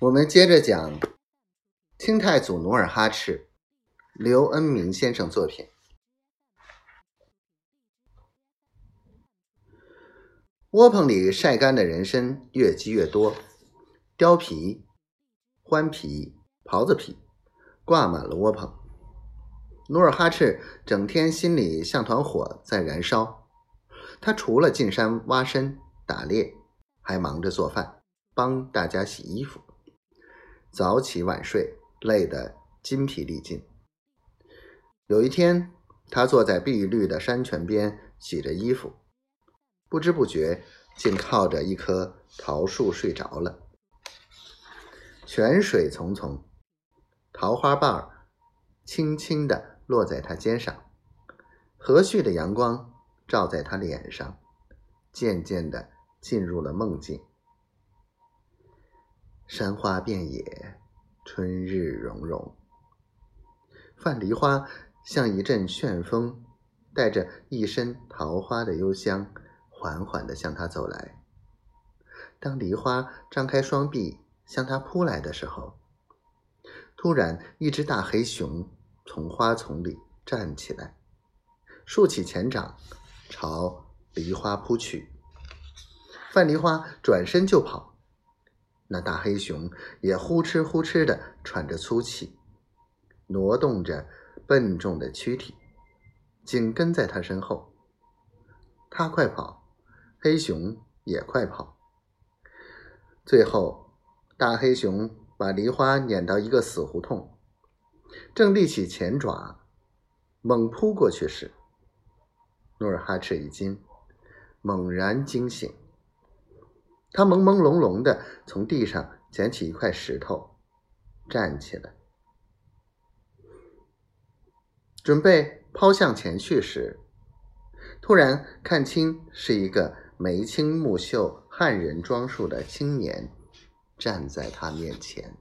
我们接着讲清太祖努尔哈赤，刘恩明先生作品。窝棚里晒干的人参越积越多，貂皮、獾皮、狍子皮挂满了窝棚。努尔哈赤整天心里像团火在燃烧，他除了进山挖参、打猎，还忙着做饭，帮大家洗衣服。早起晚睡，累得筋疲力尽。有一天，他坐在碧绿的山泉边洗着衣服，不知不觉竟靠着一棵桃树睡着了。泉水淙淙，桃花瓣儿轻轻地落在他肩上，和煦的阳光照在他脸上，渐渐地进入了梦境。山花遍野，春日融融。范梨花像一阵旋风，带着一身桃花的幽香，缓缓地向他走来。当梨花张开双臂向他扑来的时候，突然，一只大黑熊从花丛里站起来，竖起前掌，朝梨花扑去。范梨花转身就跑。那大黑熊也呼哧呼哧的喘着粗气，挪动着笨重的躯体，紧跟在他身后。他快跑，黑熊也快跑。最后，大黑熊把梨花撵到一个死胡同，正立起前爪猛扑过去时，努尔哈赤一惊，猛然惊醒。他朦朦胧胧的从地上捡起一块石头，站起来，准备抛向前去时，突然看清是一个眉清目秀、汉人装束的青年站在他面前。